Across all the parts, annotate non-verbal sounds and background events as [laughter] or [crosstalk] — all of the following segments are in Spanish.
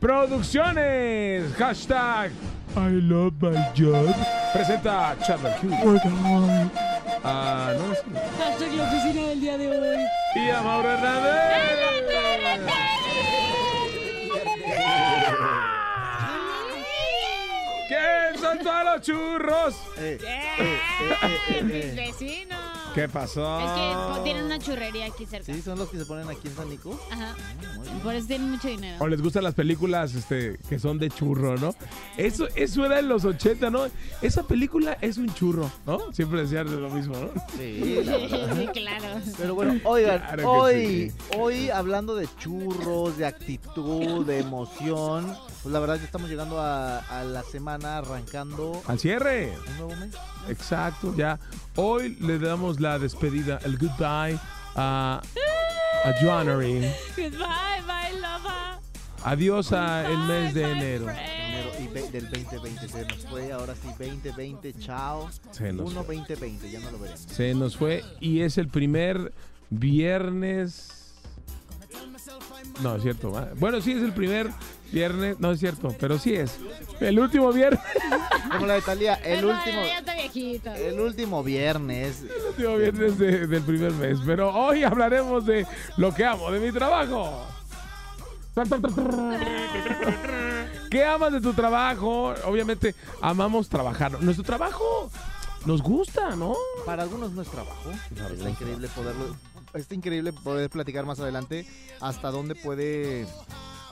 Producciones. Hashtag I love my job. Presenta Chadwick Q. Ah, no es. Hashtag la oficina del día de hoy. Y a Mauro Hernández. ¿Qué son todos los churros? Mis vecinos. ¿Qué pasó? Es que tienen una churrería aquí cerca. ¿Sí? ¿Son los que se ponen aquí en San Nico? Ajá. Por eso tienen mucho dinero. O les gustan las películas este, que son de churro, ¿no? Eso, eso era en los 80, ¿no? Esa película es un churro, ¿no? Siempre decían lo mismo, ¿no? Sí. [laughs] Sí, claro. Pero bueno, oigan, Claro hoy, sí. hoy hablando de churros, de actitud, de emoción, pues la verdad ya estamos llegando a, a la semana arrancando Al cierre. un nuevo mes. Exacto, ya. Hoy le damos la despedida, el goodbye a, a January. Goodbye, bye, lover. Adiós a el mes de my enero. Enero y ve- del 2020 se nos fue, ahora sí 2020, chao. Se nos, 1 2020, ya no lo veremos. se nos fue y es el primer viernes. No, es cierto. va. Bueno, sí es el primer viernes. No es cierto, pero sí es. El último viernes. Como la de Talía, el último, Ya está viejito. el último viernes. El último viernes de- del primer mes. Pero hoy hablaremos de lo que amo, de mi trabajo. ¿Qué amas de tu trabajo? Obviamente amamos trabajar. Nuestro trabajo nos gusta, ¿no? Para algunos no es trabajo. Está increíble poderlo, está increíble poder platicar más adelante hasta dónde puede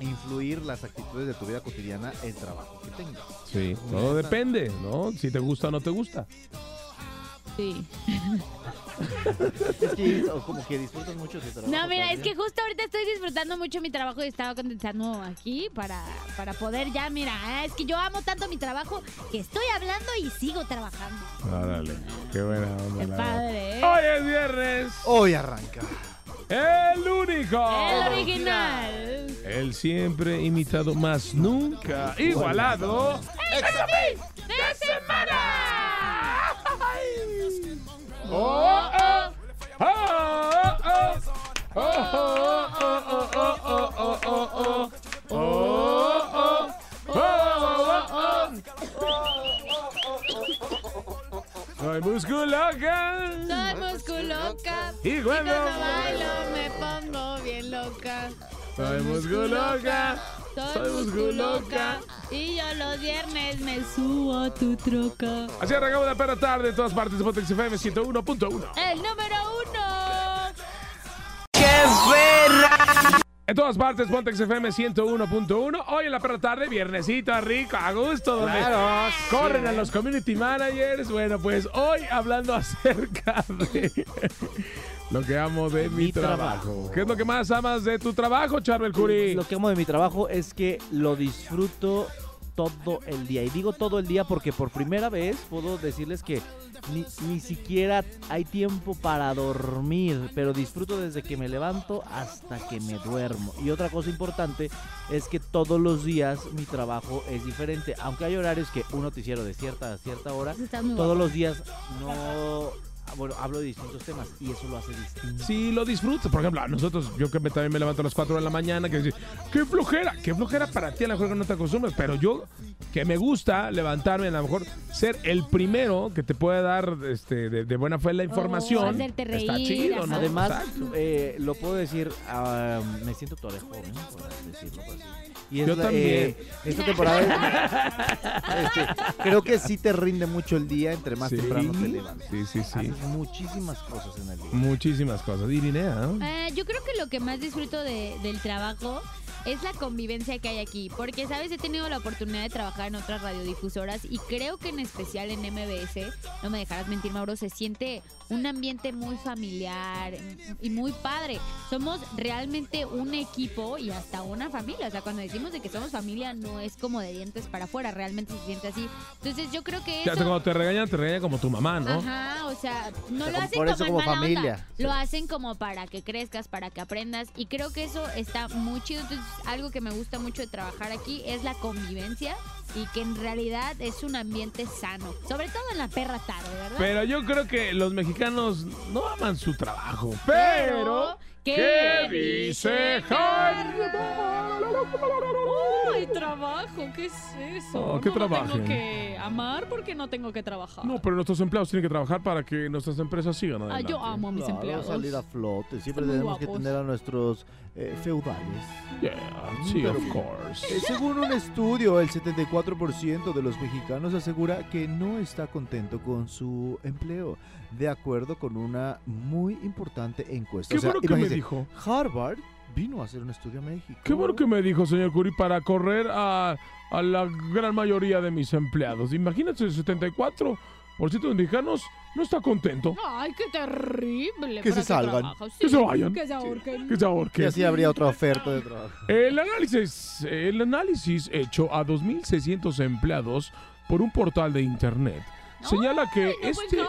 influir las actitudes de tu vida cotidiana el trabajo que tengas. Sí, todo depende, ¿no? Si te gusta o no te gusta. Sí. Es que o como que disfrutas mucho tu trabajo. No, mira, es que justo ahorita estoy disfrutando mucho mi trabajo y estaba contestando aquí para, para poder ya, mira, ah, es que yo amo tanto mi trabajo que estoy hablando y sigo trabajando. Órale, qué buena onda. Qué padre, ¿eh? Hoy es viernes. Hoy arranca. El único. El original. El siempre imitado, más nunca igualado. ¡El de semana! ¡Oh, oh! ¡Oh, oh, oh! ¡Oh, oh, oh! ¡Soy musculoca! ¡Soy musculoca! Y cuando bailo me pongo bien loca. Soy musculoca. Soy musculoca. Y yo los viernes me subo a tu troca. Así arrancamos la perra tarde en todas partes de Pontex FM 101.1. El número uno. En todas partes, Pontex FM 101.1. Hoy en la perra tarde, viernesita rico, a gusto, donde Claro, corren sí. a los community managers. Bueno, pues hoy hablando [laughs] acerca de lo que amo de mi, Mi trabajo. trabajo. ¿Qué es lo que más amas de tu trabajo, Charbel Curry? Lo que amo de mi trabajo es que lo disfruto todo el día. Y digo todo el día porque por primera vez puedo decirles que ni, ni siquiera hay tiempo para dormir, pero disfruto desde que me levanto hasta que me duermo. Y otra cosa importante es que todos los días mi trabajo es diferente. Aunque hay horarios que un noticiero de cierta a cierta hora, todos los días no... Bueno, hablo de distintos temas y eso lo hace distinto. Sí, lo disfrutas. Por ejemplo, a nosotros, yo que me, también me levanto a las 4 de la mañana, que decir, qué flojera, qué flojera para ti, a lo mejor que no te acostumbras, pero yo que me gusta levantarme, a lo mejor ser el primero que te puede dar este, de, de buena fe la información. Oh, hacerte está reír, chido. ¿no? Además, Exacto. eh, lo puedo decir, ah, me siento todavía joven, por decirlo así. Y es Yo la- también. eh, esta temporada, [laughs] este, creo que sí te rinde mucho el día entre más Sí, temprano te levantas. Sí, sí, sí. Muchísimas cosas en el día. Muchísimas cosas. Irinea, ¿no? Eh, yo creo que lo que más disfruto de- del trabajo es la convivencia que hay aquí. Porque, ¿sabes? He tenido la oportunidad de trabajar en otras radiodifusoras y creo que en especial en MBS, no me dejarás mentir, Mauro, se siente un ambiente muy familiar y muy padre. Somos realmente un equipo y hasta una familia. O sea, cuando decimos de que somos familia, no es como de dientes para afuera, realmente se siente así. Entonces, yo creo que Ya, eso... cuando te regañan, te regañan como tu mamá, ¿no? Ajá, o sea, no lo hacen por eso como, en como mala familia. onda. Sí. Lo hacen como para que crezcas, para que aprendas. Y creo que eso está muy chido. Entonces, algo que me gusta mucho de trabajar aquí es la convivencia y que en realidad es un ambiente sano. Sobre todo en la perra tarde, ¿verdad? Pero yo creo que los mexicanos no aman su trabajo. Pero, ¿qué dice ¡Ay, trabajo! ¿Qué es eso? Oh, ¿qué no tengo que amar porque no tengo que trabajar. No, pero nuestros empleados tienen que trabajar para que nuestras empresas sigan Ah, adelante. yo amo a mis Claro, empleados. salir a flote. Siempre Están tenemos que tener a nuestros eh, feudales. Yeah, sí, Pero of course. Eh, según un estudio, el 74% de los mexicanos asegura que no está contento con su empleo, de acuerdo con una muy importante encuesta. Qué O sea, bueno que me dijo. Harvard vino a hacer un estudio a México. Qué bueno que me dijo, señor Curi, para correr a, a la gran mayoría de mis empleados. Imagínate, el 74% de mexicanos no está contento. ¡Ay, qué terrible! Que ¿Para se salgan. Que se vayan. Que se ahorquen. Que se ahorquen. Que así habría otra oferta de trabajo. El análisis, el análisis hecho a 2.600 empleados por un portal de internet señala que Ay, ¿no fue en este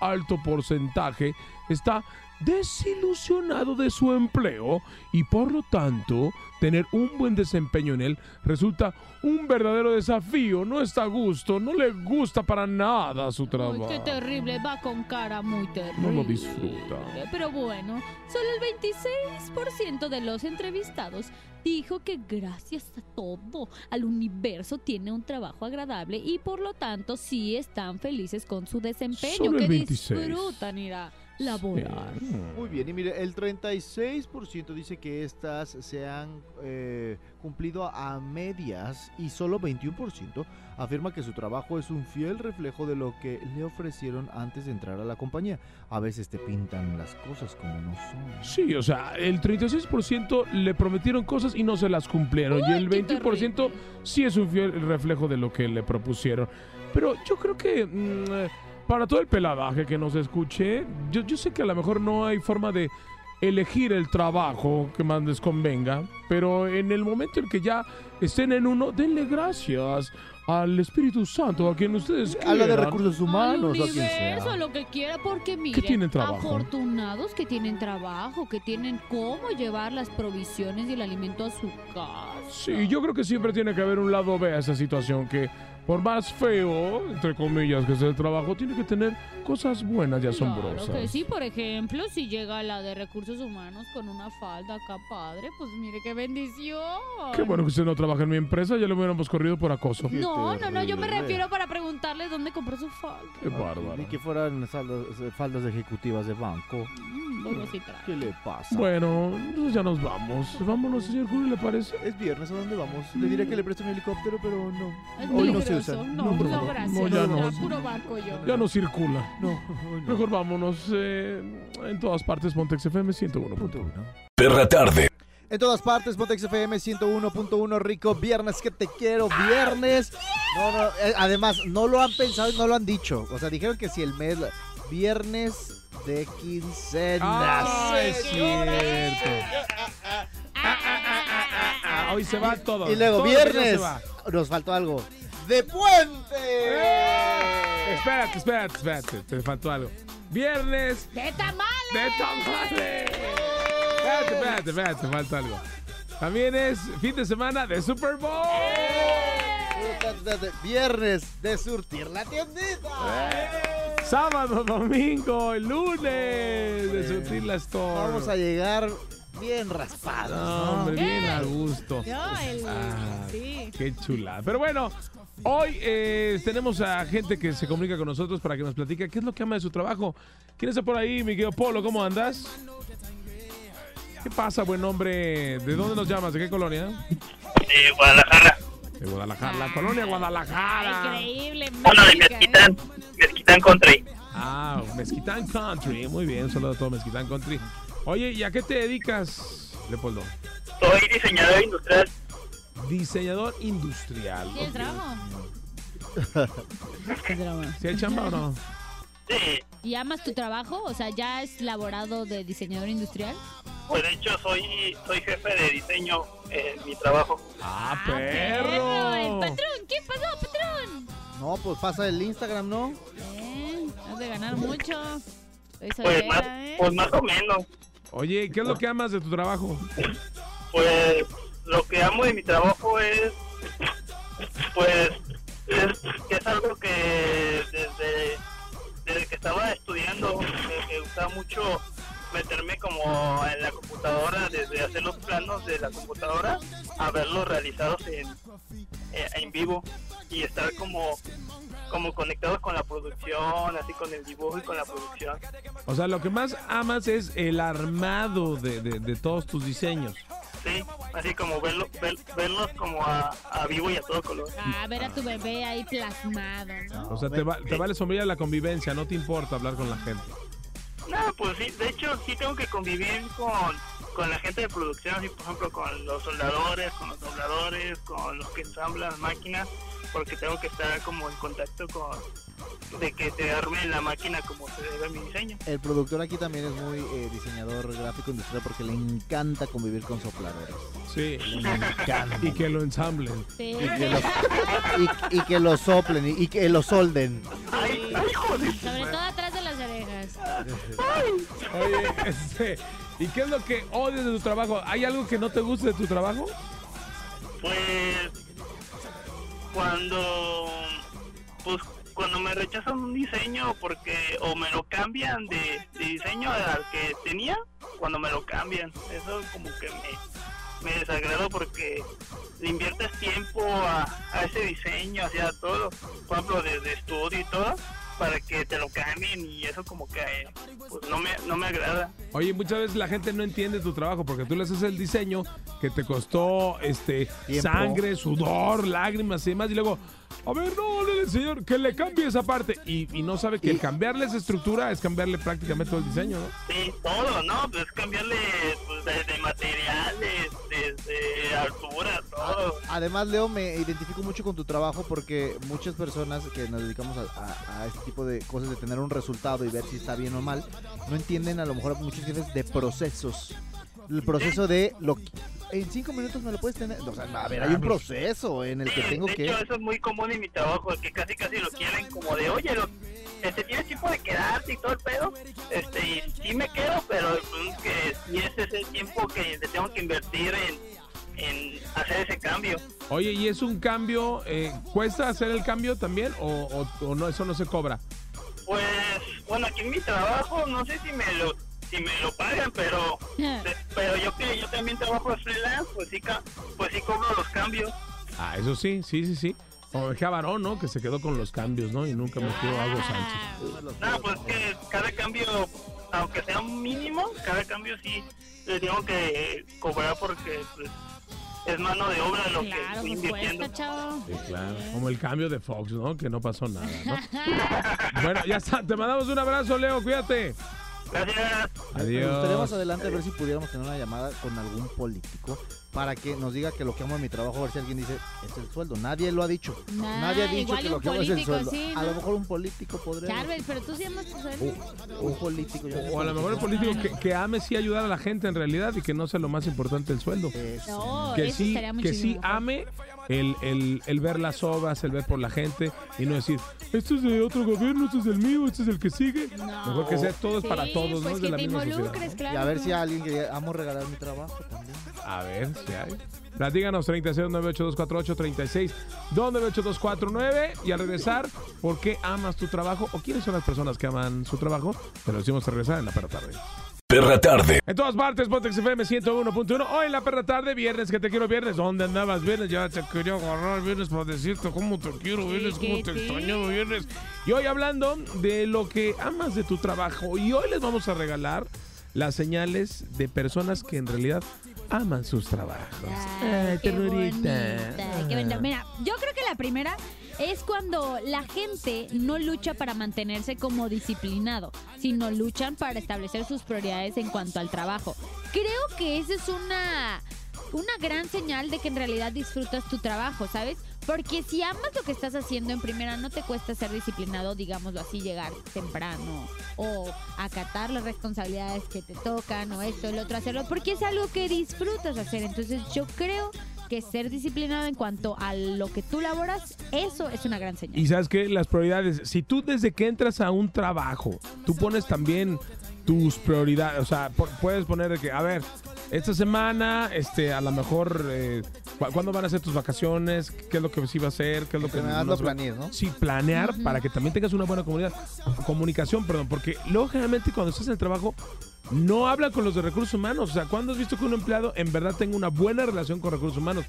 alto porcentaje está desilusionado de su empleo y por lo tanto tener un buen desempeño en él resulta un verdadero desafío. No está a gusto, no le gusta para nada su trabajo. qué terrible, va con cara muy terrible. No lo disfruta. Pero bueno, solo el 26% de los entrevistados dijo que gracias a todo, al universo tiene un trabajo agradable y por lo tanto sí están felices con su desempeño, Solo el que 26. disfrutan ir a laborar. Mm. Muy bien, y mire, el 36% dice que estas se han eh, cumplido a medias y solo 21% afirma que su trabajo es un fiel reflejo de lo que le ofrecieron antes de entrar a la compañía. A veces te pintan las cosas como no son. Sí, o sea, el 36% le prometieron cosas y no se las cumplieron. y el qué 21% terrible. sí es un fiel reflejo de lo que le propusieron. Pero yo creo que mm, para todo el peladaje que nos escuche, yo, yo sé que a lo mejor no hay forma de elegir el trabajo que más les convenga, pero en el momento en que ya estén en uno, denle gracias al Espíritu Santo, a quien ustedes Habla de quieran. recursos Al humanos, o a quien universo, sea. lo que quiera, porque miren, tienen trabajo? afortunados que tienen trabajo, que tienen cómo llevar las provisiones y el alimento a su casa. Sí, yo creo que siempre tiene que haber un lado B a esa situación que por más feo, entre comillas, que sea el trabajo, tiene que tener cosas buenas y asombrosas. Claro que sí, por ejemplo, si llega la de recursos humanos con una falda acá padre, pues mire qué bendición. Qué bueno que usted no trabaja en mi empresa, ya lo hubiéramos corrido por acoso. Qué No, no, no, yo me refiero para preguntarle dónde compró su falda. Qué bárbaro. Ni que fueran faldas ejecutivas de banco. Mm, ¿Qué le pasa? Bueno, entonces ya nos vamos. Vámonos, señor Julio, ¿le parece? Es viernes, ¿a dónde vamos? Le diré que le presto mi helicóptero, pero no. Es Hoy no se usa. No, No, no, no, gracias. no, ya no. Puro barco yo. Ya no circula. No. Mejor vámonos eh, en todas partes, Pontex FM 101. Punto uno. Perra tarde. En todas partes, Pontex FM 101.1, rico viernes, que te quiero, viernes. No, no, eh, además, no lo han pensado y no lo han dicho. O sea, dijeron que si el mes, viernes de quincenas. Ah, es cierto. Ah, hoy se va todo. y luego, Todo viernes, nos faltó algo. ¡De puente! Espérate, espérate, espérate. Te faltó algo. Viernes ¡De tamales! de tamales. Espérate, espérate, espérate, falta algo. También es fin de semana de Super Bowl. Viernes de surtir la tiendita. Sábado, domingo, el lunes de Sutil la Store. Vamos a llegar bien raspados. No, hombre, bien a gusto. El... Ah, Sí. Qué chula. Pero bueno, hoy eh, tenemos a gente que se comunica con nosotros para que nos platique qué es lo que ama de su trabajo. ¿Quién está por ahí, mi querido Polo? ¿Cómo andas? ¿Qué pasa, buen hombre? ¿De dónde nos llamas? ¿De qué colonia? de Guadalajara. De Guadalajara. La colonia Guadalajara. Increíble, Bueno, de. Mezquitán, Mezquitán Country. Ah, Mezquitán Country. Muy bien, saludo a todo Mezquitán Country. Oye, ¿y a qué te dedicas, Leopoldo? Soy diseñador industrial. Diseñador industrial. ¿Tienes Ok. trabajo? [laughs] ¿Sí hay chamba o no? Sí, ¿Y amas tu trabajo? O sea, ¿ya es laborado de diseñador industrial? pues de hecho soy, soy jefe de diseño en mi trabajo. ¡Ah, ¡El perro! patrón! ¿Qué pasó, patrón? No, pues pasa el Instagram, ¿no? Eh, has de ganar mucho. Soy Pues más, soltera, ¿eh? pues más o menos. Oye, ¿qué es lo que amas de tu trabajo? Pues lo que amo de mi trabajo es, pues, es, que es algo que desde, desde que estaba estudiando, me, gustaba mucho meterme como en la computadora, desde hacer los planos de la computadora a verlos realizados en, eh, en vivo y estar como como conectados con la producción, así con el dibujo y con la producción. O sea, lo que más amas es el armado de- de todos tus diseños. Sí, así como verlo, ver- verlos como a, a vivo y a todo color. Ah, ver a tu bebé ahí plasmado, ¿no? O sea, te, va- te vale sombría la convivencia, no te importa hablar con la gente. No, pues sí, de hecho sí tengo que convivir con, con la gente de producción, así por ejemplo con los soldadores, con los dobladores, con los que ensamblan las máquinas, porque tengo que estar como en contacto con de que te arme la máquina como se debe mi diseño. El productor aquí también es muy eh, diseñador gráfico industrial porque le encanta convivir con sopladeros. Sí. Le encanta. Y que lo ensamblen. Sí. Y que lo, y, y que lo soplen y, y que lo solden. Sobre todo atrás de las orejas. Oye, este, ¿y qué es lo que odias de tu trabajo? ¿Hay algo que no te guste de tu trabajo? Pues cuando pues cuando me rechazan un diseño porque o me lo cambian de, de diseño al que tenía, cuando me lo cambian, eso como que me, me desagrado porque le inviertes tiempo a, a ese diseño, hacia todo, por ejemplo, de, de estudio y todo, para que te lo cambien y eso como que pues, no me no me agrada. Oye, muchas veces la gente no entiende tu trabajo porque tú le haces el diseño que te costó este Tiempo. sangre, sudor, lágrimas y demás y luego, a ver, no, dile, señor, que le cambie esa parte y, y no sabe que el cambiarle esa estructura es cambiarle prácticamente todo el diseño, ¿no? Sí, todo, ¿no? Pues cambiarle pues, de, de materiales, desde altura, todo. Además, Leo, me identifico mucho con tu trabajo porque muchas personas que nos dedicamos a, a- a este tipo de cosas, de tener un resultado y ver si está bien o mal, no entienden a lo mejor muchos jefes de procesos. El proceso de lo que- en cinco minutos me lo puedes tener. O sea, a ver, hay un proceso en el que Sí, tengo de que. hecho, eso es muy común en mi trabajo, que casi casi lo quieren como de, oye, lo, este, tienes tiempo de quedarte y todo el pedo. Este, y sí me quedo, pero pues, que sí ese es el tiempo que le tengo que invertir en, en hacer ese cambio. Oye, ¿y es un cambio? eh, ¿Cuesta hacer el cambio también o, o- o no, eso no se cobra? Pues, bueno, aquí en mi trabajo, no sé si me lo si me lo pagan, pero [laughs] de- pero yo que yo también trabajo freelance, pues sí, ca- pues sí cobro los cambios. Ah, eso sí, sí, sí, sí. Como dejé a Varón, ¿no? Que se quedó con los cambios, ¿no? Y nunca metió a Hugo Sánchez. No, pues que cada cambio, aunque sea un mínimo, cada cambio sí le tengo que cobrar porque pues, es mano de obra lo que estoy invirtiendo. cuesta, chavo. Sí, claro. Como el cambio de Fox, ¿no? Que no pasó nada, ¿no? [laughs] bueno, ya está. Te mandamos un abrazo, Leo. Cuídate. Gracias. Me gustaría más Adiós. adelante ver si pudiéramos tener una llamada con algún político para que nos diga que lo que amo en mi trabajo, a ver si alguien dice, es el sueldo. Nadie lo ha dicho. Nah, Nadie ha dicho que lo un que amo es el sueldo. sí, A ¿no? lo mejor un político podría. Charbel, pero tú sí amas tu sueldo. Un político. yo O a lo mejor el político que, que ame sí ayudar a la gente en realidad y que no sea lo más importante el sueldo. Eso. No, que eso sí, estaría que sí ame el, el, el ver las obras, el ver por la gente y no decir, esto es de otro gobierno, esto es del mío, este es el que sigue. No. Mejor que sea todo es para Sí, todos, ¿no? pues Es de que la misma sociedad. claro. Y a ver si a alguien que diga, amo regalar mi trabajo también. A ver si hay. Platíganos 369824 36 298 y al regresar, ¿por qué amas tu trabajo o quiénes son las personas que aman su trabajo? Te lo decimos al regresar en la perra tarde. Perra tarde. En todas partes, Pontex FM 101.1. Hoy en la perra tarde, viernes, que te quiero viernes. ¿Dónde andabas viernes? Ya te quería agarrar viernes para decirte cómo te quiero viernes, cómo te extraño viernes. Y hoy hablando de lo que amas de tu trabajo. Y hoy les vamos a regalar las señales de personas que en realidad aman sus trabajos. Ay, qué bonita, qué bonita. Mira, yo creo que la primera es cuando la gente no lucha para mantenerse como disciplinado, sino luchan para establecer sus prioridades en cuanto al trabajo. Creo que esa es una, una gran señal de que en realidad disfrutas tu trabajo, ¿sabes? Porque si amas lo que estás haciendo en primera, no te cuesta ser disciplinado, digámoslo así, llegar temprano o acatar las responsabilidades que te tocan o esto, el otro, hacerlo, porque es algo que disfrutas hacer. Entonces yo creo que ser disciplinado en cuanto a lo que tú laboras, eso es una gran señal. Y sabes que las prioridades, si tú desde que entras a un trabajo, tú pones también tus prioridades, o sea, puedes poner de que, a ver, esta semana, este, a lo mejor, eh, ¿cu- ¿cuándo van a ser tus vacaciones? ¿Qué es lo que sí va a hacer? ¿Qué es lo que lo va- planees, ¿no? Sí, planear para que también tengas una buena comunidad, comunicación, perdón, porque luego generalmente cuando estás en el trabajo no habla con los de recursos humanos. O sea, ¿cuándo has visto que un empleado en verdad tenga una buena relación con recursos humanos?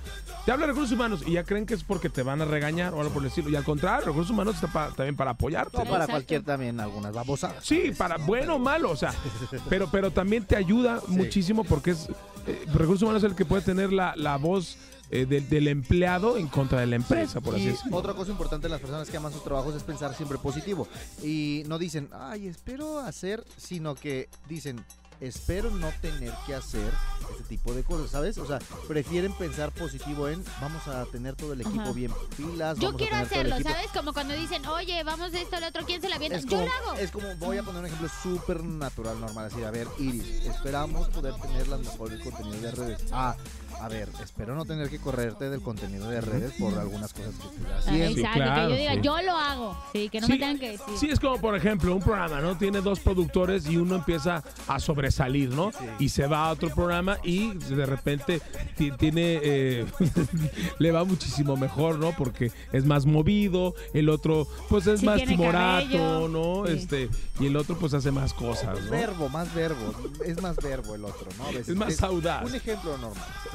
Te habla de recursos humanos y ya creen que es porque te van a regañar o algo por el estilo. Y al contrario, recursos humanos está pa- también para apoyarte. ¿no? para Exacto. cualquier también, algunas babosadas. Sí, para bueno o malo, o sea, [laughs] pero, pero también te ayuda muchísimo porque es eh, recursos humanos es el que puede tener la, la voz eh, del, del empleado en contra de la empresa, por así Y decirlo. otra cosa importante en las personas que aman sus trabajos es pensar siempre positivo. Y no dicen, ay, espero hacer, sino que dicen, espero no tener que hacer este tipo de cosas, ¿sabes? O sea, prefieren pensar positivo en, vamos a tener todo el equipo Ajá. bien pilas. Yo vamos a quiero tener todo el hacerlo, equipo". ¿sabes? Como cuando dicen, oye, vamos de esto al otro, ¿quién se la viene? Yo como, lo hago. es como, voy a poner un ejemplo súper natural, normal, así, a ver, Iris, esperamos poder tener las mejores contenidos de redes. Ah, a ver, espero no tener que correrte del contenido de redes por algunas cosas que estoy Ah, haciendo. Exacto, claro, que yo diga, sí. yo lo hago. Sí, que no Sí, me tengan que decir. Sí, es como por ejemplo un programa, ¿no? Tiene dos productores y uno empieza a sobresalir, ¿no? Y se va a otro programa y de repente ti- tiene, eh, [laughs] le va muchísimo mejor, ¿no? Porque es más movido, el otro pues es Sí, más timorato, cabello. ¿no? Sí. Este, y el otro pues hace más cosas, ¿no? Verbo, más verbo. Es más verbo el otro, ¿no? Veces Es más audaz. Un ejemplo normal, [laughs]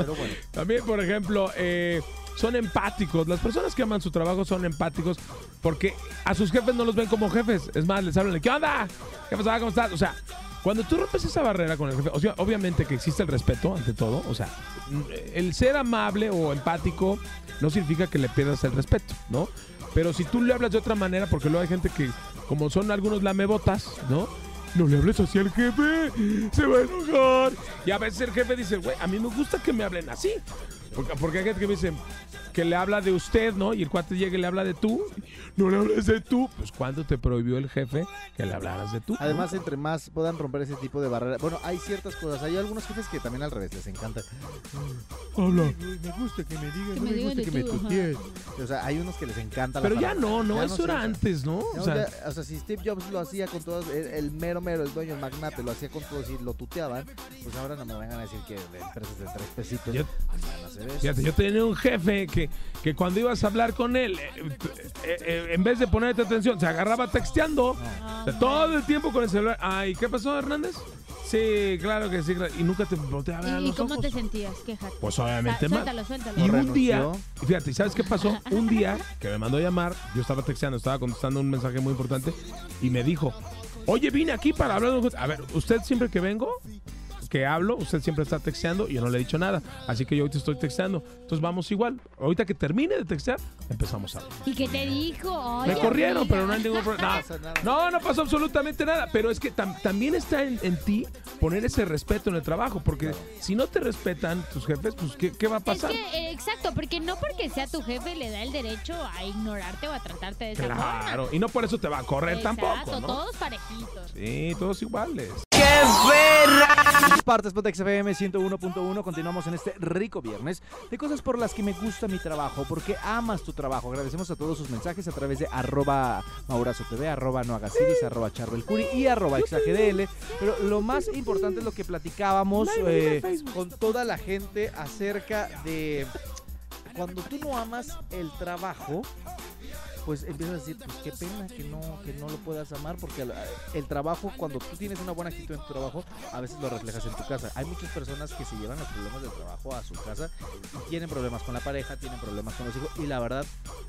También, por ejemplo, eh, son empáticos. Las personas que aman su trabajo son empáticos porque a sus jefes no los ven como jefes. Es más, les hablan de, ¿qué onda? ¿Qué pasa? ¿Cómo estás? O sea, cuando tú rompes esa barrera con el jefe, obviamente que existe el respeto ante todo. O sea, el ser amable o empático no significa que le pierdas el respeto, ¿no? Pero si tú le hablas de otra manera, porque luego hay gente que, como son algunos lamebotas, ¿no? No le hables así al jefe, se va a enojar. Y a veces el jefe dice, güey, a mí me gusta que me hablen así. Porque, porque hay gente que me dice que le habla de usted, ¿no? Y el cuate llega y le habla de tú. No le hables de tú. Pues ¿cuándo te prohibió el jefe que le hablaras de tú? Además, entre más puedan romper ese tipo de barreras. Bueno, hay ciertas cosas. Hay algunos jefes que también al revés les encanta. habla. Me gusta que me digan, Que me digan de tú, ajá. O sea, hay unos que les encanta la Pero ya no, no, Ya eso era antes, ¿no? No, O sea, ya, o sea, si Steve Jobs lo hacía con todos, el, el mero mero, el dueño, el magnate, lo hacía con todos y lo tuteaban, pues ahora no me vengan a decir que de empresas de tres pesitos Yo- van a hacer eso. Fíjate, yo tenía un jefe que, que cuando ibas a hablar con él, eh, eh, eh, en vez de ponerte atención, se agarraba texteando. Sea, todo el tiempo con el celular. Ay, ¿qué pasó, Hernández? Sí, claro que sí. Y nunca te volteaba a ver a ¿Y los cómo ojos. te sentías? Quéjate. Pues obviamente mal. Suéltalo, suéltalo. Y ¿O un día, fíjate, ¿sabes qué pasó? Un día que me mandó a llamar, yo estaba texteando, estaba contestando un mensaje muy importante y me dijo, oye, vine aquí para hablar. de un- A ver, usted siempre que vengo, que hablo, usted siempre está texteando y yo no le he dicho nada. Así que yo ahorita estoy texteando. Entonces vamos igual. Ahorita que termine de textear, empezamos a hablar. ¿Y qué te dijo? Me Oye, corrieron, amiga. pero no hay ningún problema. [laughs] No pasa nada. No, no pasó absolutamente nada. Pero es que tam- también está en, en ti poner ese respeto en el trabajo. Porque si no te respetan tus jefes, pues ¿qué, qué va a Es pasar? que, eh, exacto, porque no porque sea tu jefe le da el derecho a ignorarte o a tratarte de esa forma. Claro, y no por eso te va a correr Exacto, tampoco, ¿no? todos parejitos. Sí, todos iguales. Partes Potex FM 101.1. Continuamos en este rico viernes de cosas por las que me gusta mi trabajo, porque amas tu trabajo. Agradecemos a todos sus mensajes a través de arroba Maurazo TV, arroba no hagas iris, arroba charbelcuri y arroba exagdl. Pero lo más importante es lo que platicábamos eh, con toda la gente acerca de cuando tú no amas el trabajo, pues empiezas a decir, pues qué pena que no, que no lo puedas amar, porque el, trabajo, cuando tú tienes una buena actitud en tu trabajo, a veces lo reflejas en tu casa. Hay muchas personas que se llevan los problemas del trabajo a su casa y tienen problemas con la pareja, tienen problemas con los hijos, y la verdad,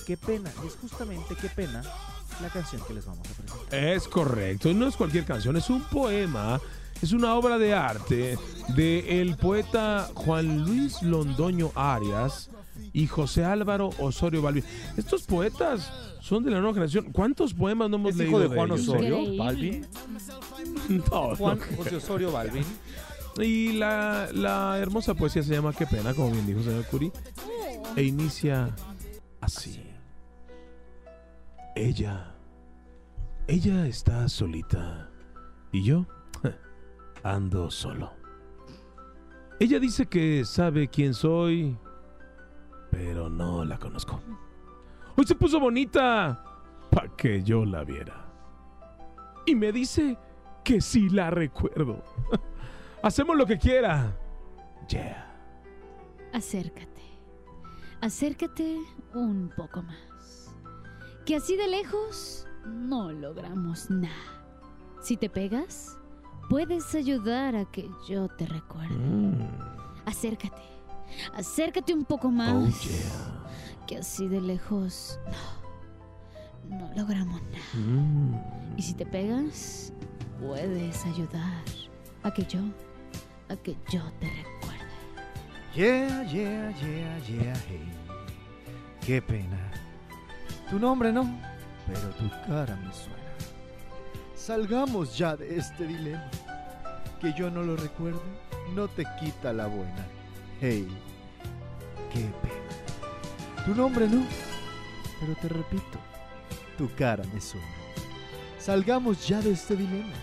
qué pena, es justamente qué pena la canción que les vamos a presentar. Es correcto, no es cualquier canción, es un poema, es una obra de arte de el poeta Juan Luis Londoño Arias, y José Álvaro Osorio Balvin. Estos poetas son de la nueva generación. ¿Cuántos poemas no hemos ¿Es leído hijo de Juan ellos? Osorio? ¿Balvin? [laughs] No, Juan no. José Osorio Balvin. Y la, la hermosa poesía se llama Qué pena, como bien dijo señor Curi. E inicia así. Ella. Ella está solita. Y yo ando solo. Ella dice que sabe quién soy, pero no la conozco. Hoy se puso bonita para que yo la viera. Y me dice que sí la recuerdo. [laughs] Hacemos lo que quiera. Yeah. Acércate. Acércate un poco más. Que así de lejos no logramos nada. Si te pegas, puedes ayudar a que yo te recuerde. Mm. Acércate. Acércate un poco más. Oh, yeah. Que así de lejos no. No logramos nada. Mm. Y si te pegas, puedes ayudar a que yo. a que yo te recuerde. Yeah, yeah, yeah, yeah, hey. Qué pena. Tu nombre no, pero tu cara me suena. Salgamos ya de este dilema. Que yo no lo recuerde, no te quita la buena. Hey, qué pena. Tu nombre no, pero te repito, tu cara me suena. Salgamos ya de este dilema.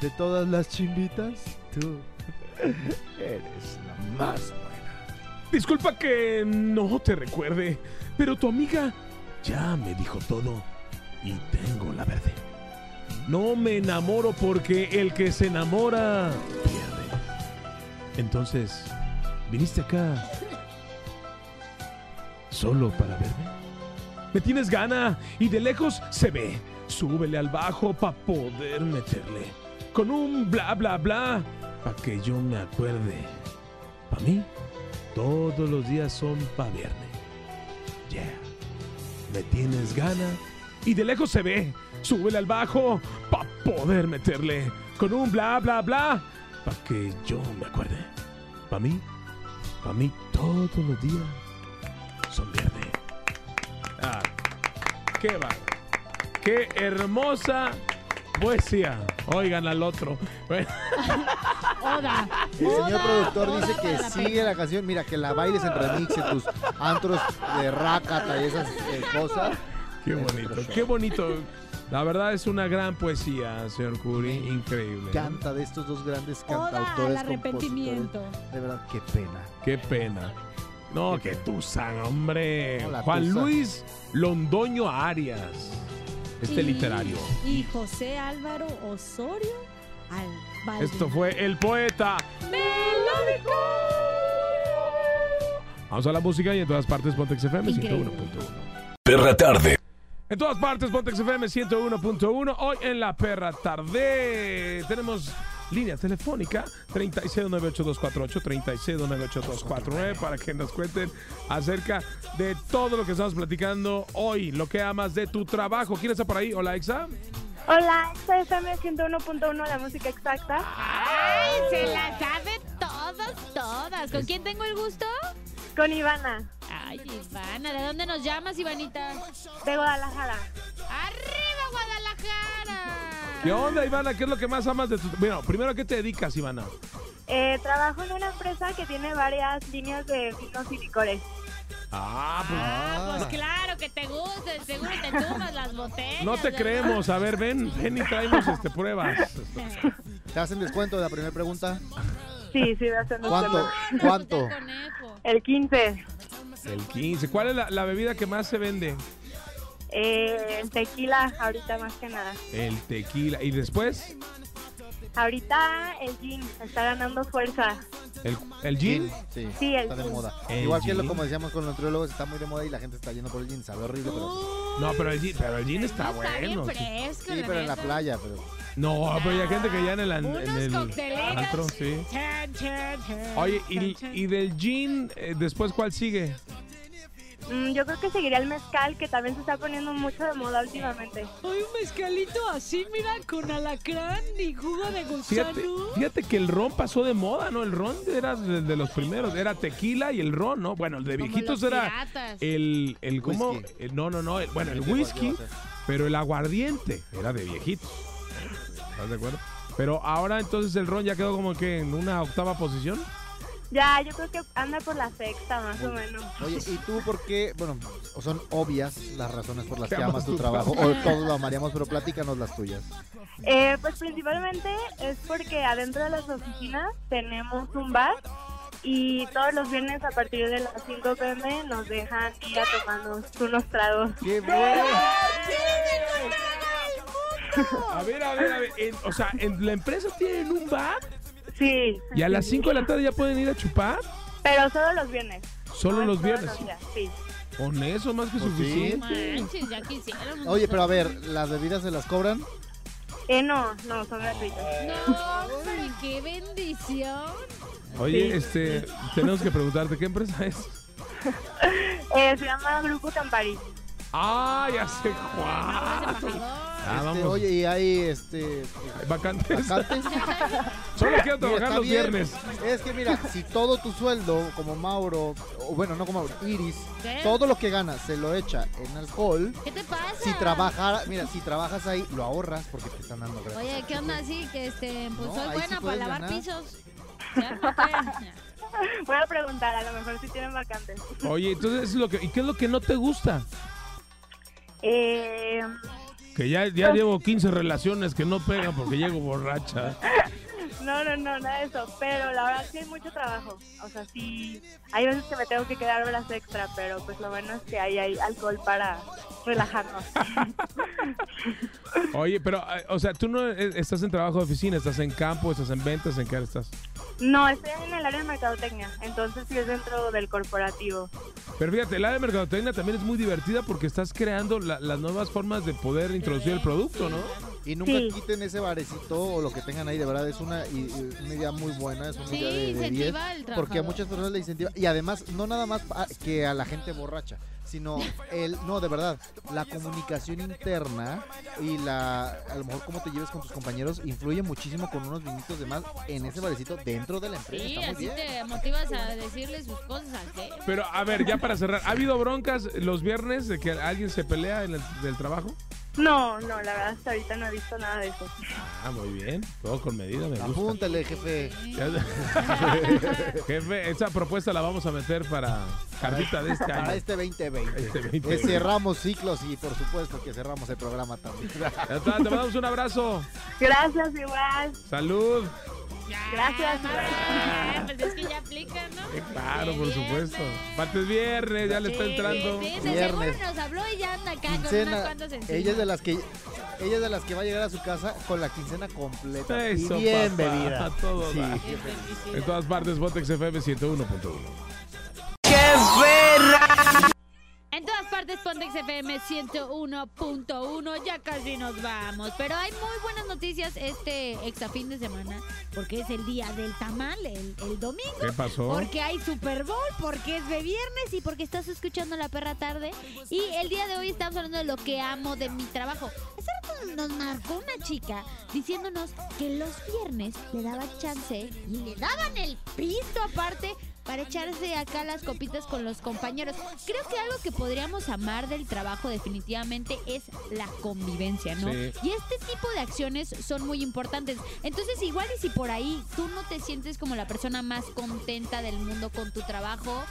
De todas las chimbitas, tú [laughs] eres la más buena. Disculpa que no te recuerde, pero tu amiga ya me dijo todo y tengo la verde. No me enamoro porque el que se enamora pierde. Entonces, ¿viniste acá solo para verme? Me tienes gana y de lejos se ve. Súbele al bajo para poder meterle. Con un bla bla bla para que yo me acuerde. Para mí, todos los días son para verme. Yeah. Me tienes gana y de lejos se ve. Súbele al bajo para poder meterle. Con un bla bla bla para que yo me acuerde. Para mí, para mí todos los días son viernes. Ah, qué va. Qué hermosa poesía. Oigan al otro. Bueno, [laughs] Oda. El señor Oda, productor Oda dice que la sigue la canción. Mira, que la bailes en remix en tus antros de rácata y esas eh, cosas. qué bonito. Qué bonito. La verdad es una gran poesía, señor Curi. Increíble. Canta de estos dos grandes Oda cantautores. al arrepentimiento. De verdad, qué pena. Qué pena. No, que Tusa, hombre. Juan tusa. Luis Londoño Arias. Este Y- literario. Y José Álvaro Osorio al Balvin. Esto fue El Poeta. Melódico. Vamos a la música y en todas partes Pontex FM Increíble. 101.1. Perra tarde. En todas partes Pontex FM 101.1. Hoy en la perra tarde tenemos línea telefónica 369824 369824 para que nos cuenten acerca de todo lo que estamos platicando hoy, lo que amas de tu trabajo. ¿Quién está por ahí? Hola, Exa. Hola, soy FM 101.1, la música exacta. ¡Ay, se la sabe todas, todas! ¿Con quién tengo el gusto? Con Ivana, Ay, Ivana, ¿de dónde nos llamas, Ivanita? de Guadalajara. ¡Arriba, Guadalajara! ¿Qué onda, Ivana? ¿Qué es lo que más amas de tu Bueno, primero, ¿a qué te dedicas, Ivana? Eh, trabajo en una empresa que tiene varias líneas de vinos y licores. Ah, pues Ah, pues claro que te gusta, seguro te tumbas las botellas. no te ¿verdad? creemos. A ver, ven, ven y traemos este, pruebas. ¿Te hacen descuento de la primera pregunta? Sí, sí, voy a hacer ¿Cuánto? descuento. ¿Cuánto? El conejo. El 15. El 15. ¿Cuál es la, la bebida que más se vende? Eh, el tequila, ahorita más que nada. El tequila. ¿Y después? Ahorita el gin está ganando fuerza. ¿El, el gin? Sí, Sí, el está de gin. moda. El Igual que lo, como decíamos con los nutriólogos, está muy de moda y la gente está yendo por el gin. Sabe horrible, pero... No, pero el gin, pero el gin está bueno. sí. fresco, Sí, pero en la playa, pero... No, pero hay gente que ya en el, an- Unos en el antro, sí. Oye, y, y del gin, eh, después, ¿cuál sigue? Mm, yo creo que seguiría el mezcal, que también se está poniendo mucho de moda últimamente. Hay un mezcalito así, mira, con alacrán y jugo de Fíjate, gusano. fíjate que el ron pasó de moda, ¿no? El ron era de, de los primeros, era tequila y el ron, ¿no? Bueno, el de Como viejitos los era piratas. el, el ¿cómo? Whisky. El- no, no, no, el- bueno, el whisky, pero el aguardiente era de viejitos. ¿Estás de acuerdo? Pero ahora entonces el ron ya quedó como que en una octava posición. Ya, yo creo que anda por la sexta, más o menos. Oye, ¿y tú por qué? Bueno, o son obvias las razones por las Que amas tu trabajo, o todos lo amaríamos, pero platícanos las tuyas. Eh, pues principalmente es porque adentro de las oficinas tenemos un bar y todos los viernes a partir de las 5 pm nos dejan ir a tomarnos unos tragos. ¡Qué bueno! A ver, a ver, a ver. en- o sea, en la empresa tienen un bar Sí. y a las 5 de la tarde ya pueden ir a chupar. Pero solo los viernes. Solo no los viernes. días, Sí. Con eso más que Pues sí. suficiente. Manches, ya quisiéramos. Oye, pero a ver, ¿las bebidas se las cobran? Eh, no, no, son gratuitos. No, hombre, qué bendición. Oye, Sí. este, tenemos que preguntarte, ¿qué empresa es? [laughs] Eh, se llama Grupo Campari. Ah, ya sé cuál. Ah, Este, vamos. oye, y hay este Vacantes. vacantes. [laughs] Solo quiero Mira, trabajar está los bien. viernes. Es que mira, si todo tu sueldo, como Mauro, o bueno, no como Mauro, Iris, ¿Qué? todo lo que ganas se lo echa en alcohol. ¿Qué te pasa? Si trabajara, mira, si trabajas ahí, lo ahorras porque te están dando gratis. Oye, ¿qué onda así? Que este, pues No, soy sí buena para lavar ganar. pisos. [laughs] Voy a preguntar, a lo mejor si tienen vacantes. Oye, entonces, es lo que, ¿y qué es lo que no te gusta? Eh, Que ya, ya llevo 15 relaciones que no pegan porque llego borracha. [laughs] no, no, no, nada de eso. Pero la verdad sí hay mucho trabajo. O sea, sí, hay veces que me tengo que quedar horas extra, pero pues lo bueno es que ahí hay alcohol para relajarnos. [laughs] Oye, pero, eh, o sea, tú no eh, estás en trabajo de oficina, estás en campo, estás en ventas, ¿en qué estás? No, estoy en el área de mercadotecnia, entonces sí es dentro del corporativo. Pero fíjate, la de mercadotecnia también es muy divertida porque estás creando la- las nuevas formas de poder introducir el producto, ¿no? Y nunca Sí. quiten ese barecito o lo que tengan ahí, de verdad, es una, y- una idea muy buena, es una Sí, idea de, de 10. incentiva el Porque a muchas personas le incentiva. Y además, no nada más pa- que a la gente borracha, sino el, no, de verdad, la comunicación interna y la, a lo mejor cómo te lleves con tus compañeros influye muchísimo con unos minutos de más en ese barecito dentro de la empresa. Sí, Está muy así bien. te motivas a decirle sus cosas. Pero, a ver, ya para cerrar, ¿ha habido broncas los viernes de que alguien se pelea en el del trabajo? No, no, la verdad hasta ahorita no he visto nada de eso. Ah, muy bien, todo con medida, me gusta. Apúntale, jefe. [laughs] Jefe, esa propuesta la vamos a meter para Carlita de este Para año. este 2020. Este 2020. Que cerramos ciclos y por supuesto que cerramos el programa también. Ya está, te mandamos un abrazo. Gracias, igual. Salud. Gracias. Ah, [laughs] pues es que ya aplica, ¿no? Claro, por supuesto. Martes viernes, ya le está entrando. sí, Viernes. seguro nos habló y ya anda acá con unas Quincena. cuantas encima. Ella es de las que ella es de las que va a llegar a su casa con la quincena completa Eso, y bien papá, bebida. a todo Sí. dar. Qué felicidad. En todas partes, Botex FM 101.1. En todas partes, Pontex FM 101.1. Ya casi nos vamos. Pero hay muy buenas noticias este extra fin de semana. Porque es el día del tamal, el, el domingo. ¿Qué pasó? Porque hay Super Bowl, porque es de viernes y porque estás escuchando La Perra Tarde. Y el día de hoy estamos hablando de lo que amo de mi trabajo. Hace rato nos marcó una chica diciéndonos que los viernes le daban chance y le daban el pisto aparte para echarse acá las copitas con los compañeros. Creo que algo que podríamos amar del trabajo definitivamente es la convivencia, ¿no? Sí. Y este tipo de acciones son muy importantes. Entonces, igual y si por ahí tú no te sientes como la persona más contenta del mundo con tu trabajo,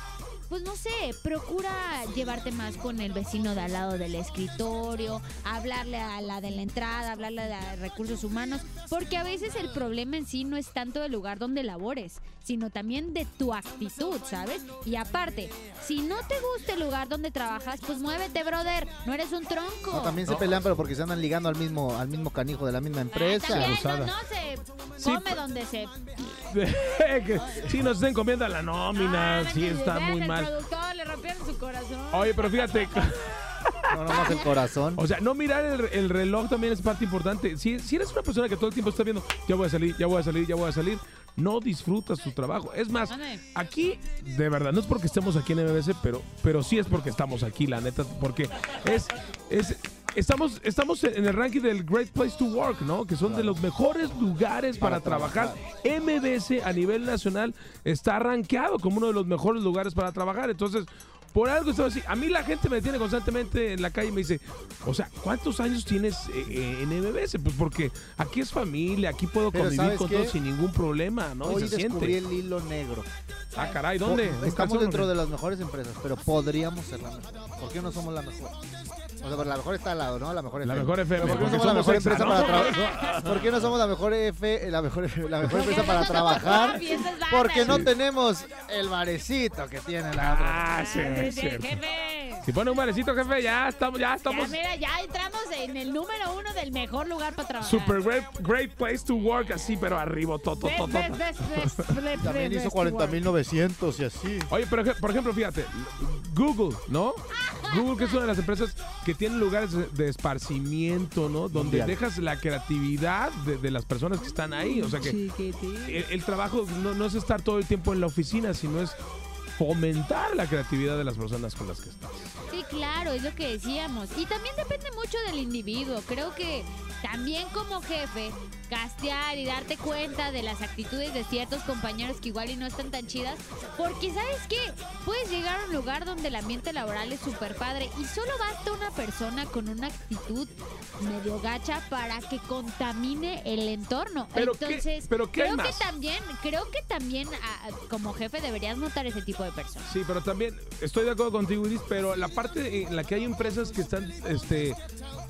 pues no sé, procura llevarte más con el vecino de al lado del escritorio, hablarle a la de la entrada, hablarle a recursos humanos, porque a veces el problema en sí no es tanto el lugar donde labores, sino también de tu actitud, ¿sabes? Y aparte, si no te gusta el lugar donde trabajas, pues muévete, brother, no eres un tronco. No, también se pelean, pero porque se andan ligando al mismo, al mismo canijo de la misma Ah, empresa. también, no, no se come donde se... [laughs] que sí nos estén comiendo la nómina, Ah, sí está muy déjenle, mal. productor, le rompieron su corazón. Oye, pero fíjate, [laughs] No nomás el corazón. o sea, no mirar el, el reloj también es parte importante. Si, si eres una persona que todo el tiempo está viendo, ya voy a salir, ya voy a salir, ya voy a salir, no disfrutas tu trabajo. Es más, aquí, de verdad, no es porque estemos aquí en MBS, pero, pero sí es porque estamos aquí, la neta, porque es, es estamos, estamos en el ranking del Great Place to Work, ¿no? Que son de los mejores lugares para, trabajar. MBS a nivel nacional está rankeado como uno de los mejores lugares para trabajar. Entonces, por algo estaba así. A mí la gente me detiene constantemente en la calle y me dice, o sea, ¿cuántos años tienes eh, eh, en MBS? Pues porque aquí es familia, aquí puedo Pero convivir ¿sabes con qué? todos sin ningún problema, ¿no? Hoy Y se descubrí siente. el hilo negro. Ah, caray, ¿dónde? Po- ¿En Estamos dentro de las mejores empresas, pero podríamos ser la mejor. ¿Por qué no somos la mejor? O sea, pero la mejor está al lado, ¿no? La mejor La FM. mejor FM, ¿Por qué no porque somos la mejor empresa para ¿no? trabajar? ¿Por qué no somos la mejor F, la mejor, la mejor empresa para trabajar? Porque no tenemos el barecito que tiene la otra. Ah, Sí, es sí, cierto. jefe. Si pone un barecito, jefe, ya estamos, ya Ya, estamos. mira, ya entramos en el número uno del mejor lugar para trabajar. Super great, great place to work, así, pero arriba, to, to, Best, best, best, También hizo work. 40.900 y así. Oye, pero por ejemplo, fíjate, Google, ¿no? [laughs] Google, que es una de las empresas que tiene lugares de, esparcimiento, ¿no? Donde Mundial. dejas la creatividad de, de las personas que están ahí. O sea que el, el trabajo no, no es estar todo el tiempo en la oficina, sino es fomentar la creatividad de las personas con las que estás. Sí, claro, es lo que decíamos. Y también depende mucho del individuo. Creo que también como jefe, castear y darte cuenta de las actitudes de ciertos compañeros que igual y no están tan chidas. Porque, ¿sabes qué? Puedes llegar a un lugar donde el ambiente laboral es súper padre y solo basta una persona con una actitud medio gacha para que contamine el entorno. ¿Pero qué- Entonces, pero qué creo que también, creo que también ah, como jefe deberías notar ese tipo de personas. Sí, pero también estoy de acuerdo contigo, Iris, pero la parte en la que hay empresas que están este,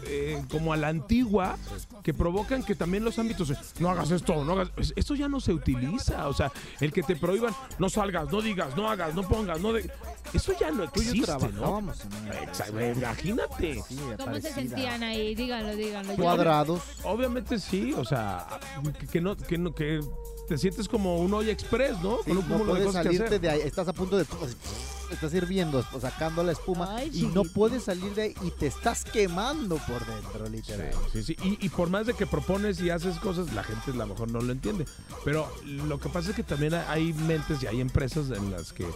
eh, como a la antigua, que provocan que también los ámbitos, no hagas esto, no hagas, es- esto ya no se utiliza, o sea, el que te prohíban, no salgas, no digas, no hagas, no pongas, no de... Eso ya no existe, ¿no? trabajábamos en una Exacto, imagínate. Sí, ¿Cómo se sentían ahí? Díganlo, díganlo. Cuadrados. Obviamente sí, o sea, que, que no, que no, que te sientes como un olla express, ¿no? Sí, Con un no de puedes cosas que salirte hacer. de ahí. Estás a punto de... Estás hirviendo, sacando la espuma Ay, y no puedes salir de ahí y te estás quemando por dentro, literal. Sí, sí, sí. Y, y por más de que propones y haces cosas, la gente a lo mejor no lo entiende. Pero lo que pasa es que también hay mentes y hay empresas en las que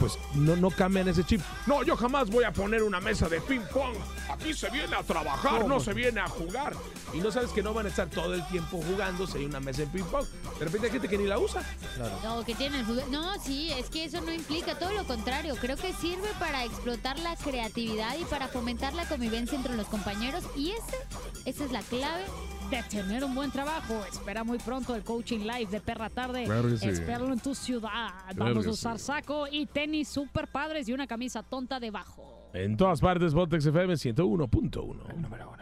pues no, no cambian ese chip. No, yo jamás voy a poner una mesa de ping pong. Aquí se viene a trabajar, no se viene a jugar. Y no sabes que no van a estar todo el tiempo jugando si hay una mesa de ping pong. De repente hay gente que ni la usa. No, que tiene el fútbol. No, sí, es que eso no implica, todo lo contrario. Creo que sirve para explotar la creatividad y para fomentar la convivencia entre los compañeros. Y ese, esa es la clave. De tener un buen trabajo. Espera muy pronto el coaching live de Perra Tarde. Claro que sí. Espéralo en tu ciudad. Claro Vamos a usar sí. saco y tenis super padres y una camisa tonta debajo. En todas partes, Botex FM 101.1. Número uno.